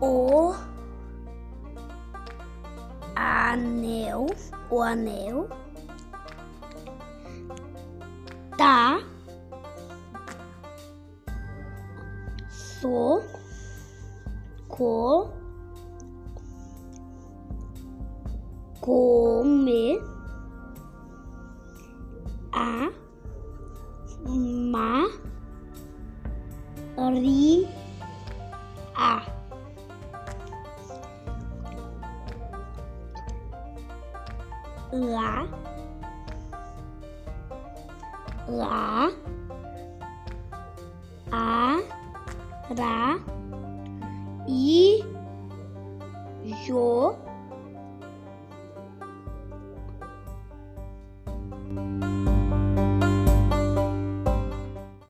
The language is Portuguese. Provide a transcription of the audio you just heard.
o anel, o anel tá so co come a ma ri a ла, ла, а, ра. И. Ё.